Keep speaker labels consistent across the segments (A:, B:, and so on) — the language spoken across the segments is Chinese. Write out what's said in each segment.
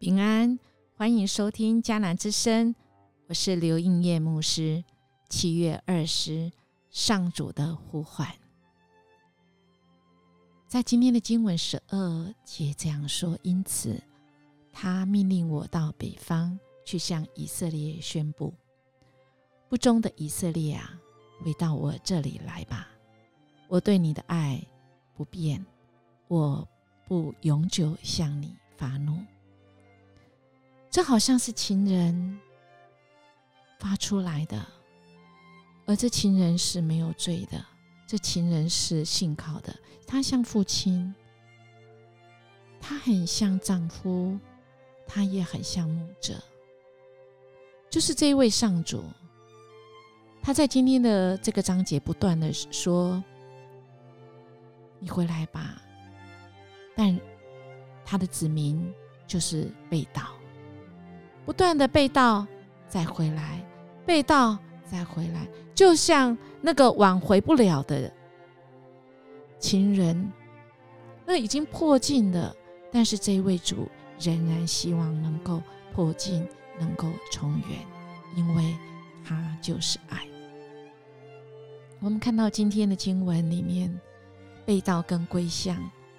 A: 平安，欢迎收听迦南之声，我是刘应叶牧师。七月二十，上主的呼唤，在今天的经文十二节这样说：因此，他命令我到北方去向以色列宣布，不忠的以色列啊，回到我这里来吧。我对你的爱不变，我不永久向你发怒。这好像是情人发出来的，而这情人是没有罪的，这情人是信靠的。他像父亲，他很像丈夫，他也很像牧者，就是这一位上主。他在今天的这个章节不断的说：“你回来吧。”但他的子民就是被盗。不断的被盗，再回来，被盗，再回来，就像那个挽回不了的情人，那已经破镜的，但是这位主仍然希望能够破镜，能够重圆，因为他就是爱。我们看到今天的经文里面，被盗跟归向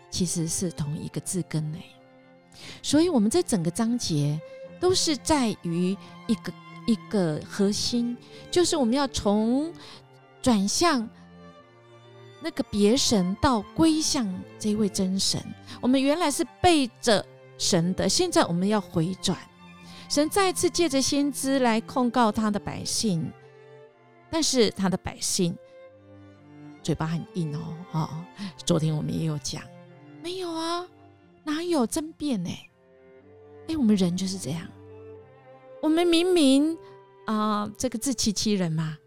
A: 其实是同一个字根诶，所以我们在整个章节。都是在于一个一个核心，就是我们要从转向那个别神到归向这位真神。我们原来是背着神的，现在我们要回转。神再次借着先知来控告他的百姓，但是他的百姓嘴巴很硬哦。哦，昨天我们也有讲，没有啊，哪有争辩呢？哎，我们人就是这样。我们明明啊，这个自欺欺人嘛。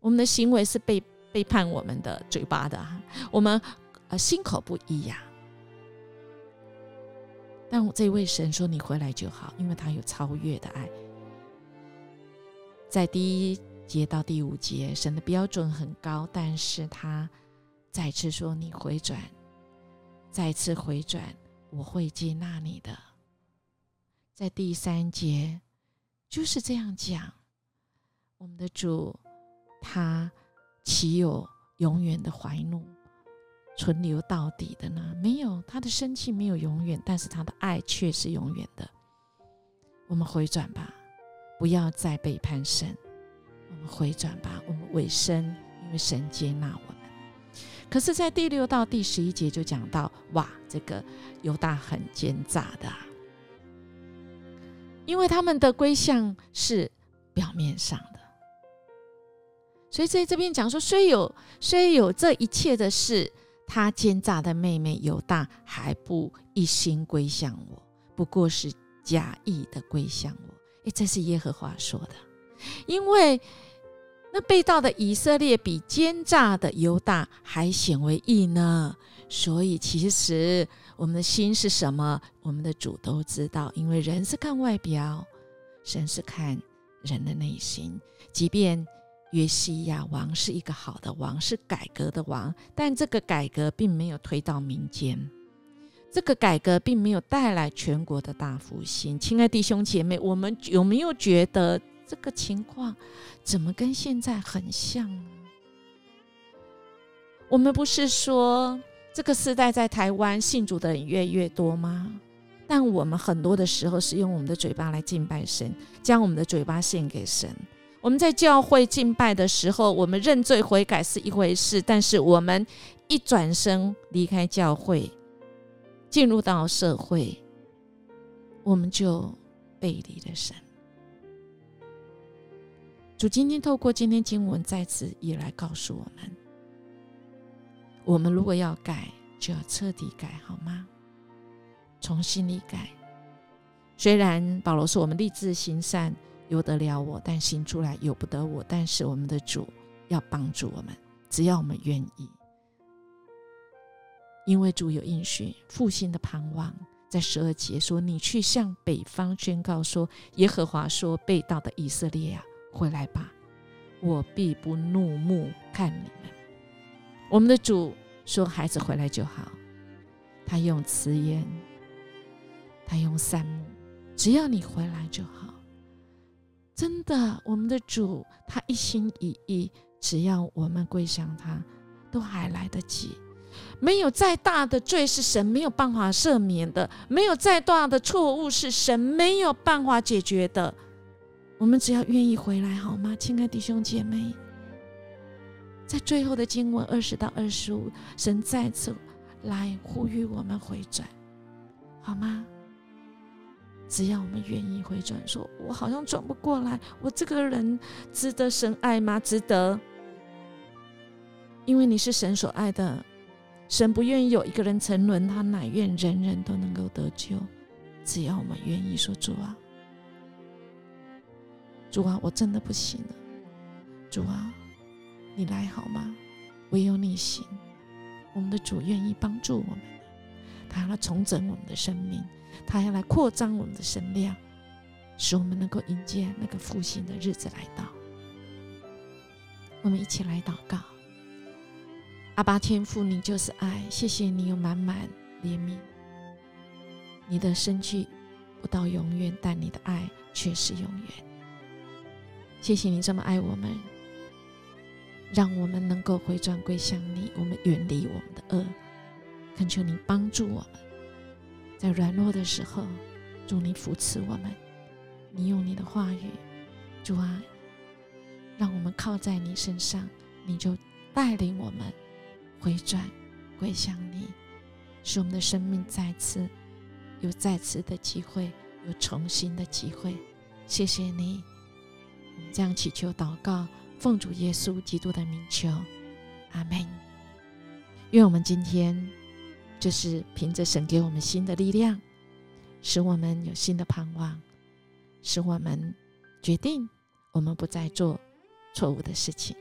A: 我们的行为是背背叛我们的嘴巴的啊，我们呃心口不一呀。但我这位神说：“你回来就好，因为他有超越的爱。”在第一节到第五节，神的标准很高，但是他再次说：“你回转，再次回转，我会接纳你的。”在第三节就是这样讲，我们的主他岂有永远的怀怒存留到底的呢？没有，他的生气没有永远，但是他的爱却是永远的。我们回转吧，不要再背叛神。我们回转吧，我们委身，因为神接纳我们。可是，在第六到第十一节就讲到，哇，这个犹大很奸诈的。因为他们的归向是表面上的，所以在这边讲说，虽有虽有这一切的事，他奸诈的妹妹犹大还不一心归向我，不过是假意的归向我。诶，这是耶和华说的，因为那被盗的以色列比奸诈的犹大还显为义呢，所以其实。我们的心是什么？我们的主都知道，因为人是看外表，神是看人的内心。即便约西亚王是一个好的王，是改革的王，但这个改革并没有推到民间，这个改革并没有带来全国的大复兴。亲爱弟兄姐妹，我们有没有觉得这个情况怎么跟现在很像呢？我们不是说。这个时代在台湾信主的人越越多吗？但我们很多的时候是用我们的嘴巴来敬拜神，将我们的嘴巴献给神。我们在教会敬拜的时候，我们认罪悔改是一回事，但是我们一转身离开教会，进入到社会，我们就背离了神。主今天透过今天经文再次也来告诉我们。我们如果要改，就要彻底改，好吗？从心里改。虽然保罗说我们立志行善，由得了我，但行出来由不得我。但是我们的主要帮助我们，只要我们愿意。因为主有应许，复兴的盼望，在十二节说：“你去向北方宣告说，耶和华说，被盗的以色列啊，回来吧，我必不怒目看你们。”我们的主说：“孩子回来就好。”他用慈言，他用善目，只要你回来就好。真的，我们的主他一心一意，只要我们归向他，都还来得及。没有再大的罪是神没有办法赦免的，没有再大的错误是神没有办法解决的。我们只要愿意回来，好吗，亲爱的弟兄姐妹？在最后的经文二十到二十五，神再次来呼吁我们回转，好吗？只要我们愿意回转，说我好像转不过来，我这个人值得神爱吗？值得，因为你是神所爱的。神不愿意有一个人沉沦，他乃愿人人都能够得救。只要我们愿意说主啊，主啊，我真的不行了，主啊，你来好吗？唯有你行。我们的主愿意帮助我们，他要来重整我们的生命，他要来扩张我们的身量，使我们能够迎接那个复兴的日子来到。我们一起来祷告。阿巴天父，你就是爱，谢谢你有满满怜悯。你的生气不到永远，但你的爱却是永远。谢谢你这么爱我们，让我们能够回转归向你，我们远离我们的恶。恳求你帮助我们，在软弱的时候，祝你扶持我们。你用你的话语，主啊，让我们靠在你身上，你就带领我们。回转，归向你，使我们的生命再次有再次的机会，有重新的机会。谢谢你，这样祈求祷告，奉主耶稣基督的名求，阿门。愿我们今天就是凭着神给我们新的力量，使我们有新的盼望，使我们决定我们不再做错误的事情。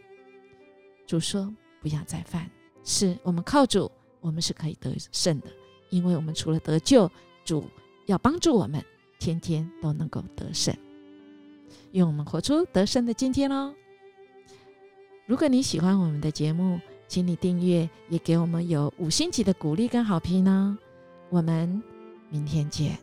A: 主说：“不要再犯。”是我们靠主，我们是可以得胜的，因为我们除了得救，主要帮助我们，天天都能够得胜。愿我们活出得胜的今天哦！如果你喜欢我们的节目，请你订阅，也给我们有五星级的鼓励跟好评呢。我们明天见。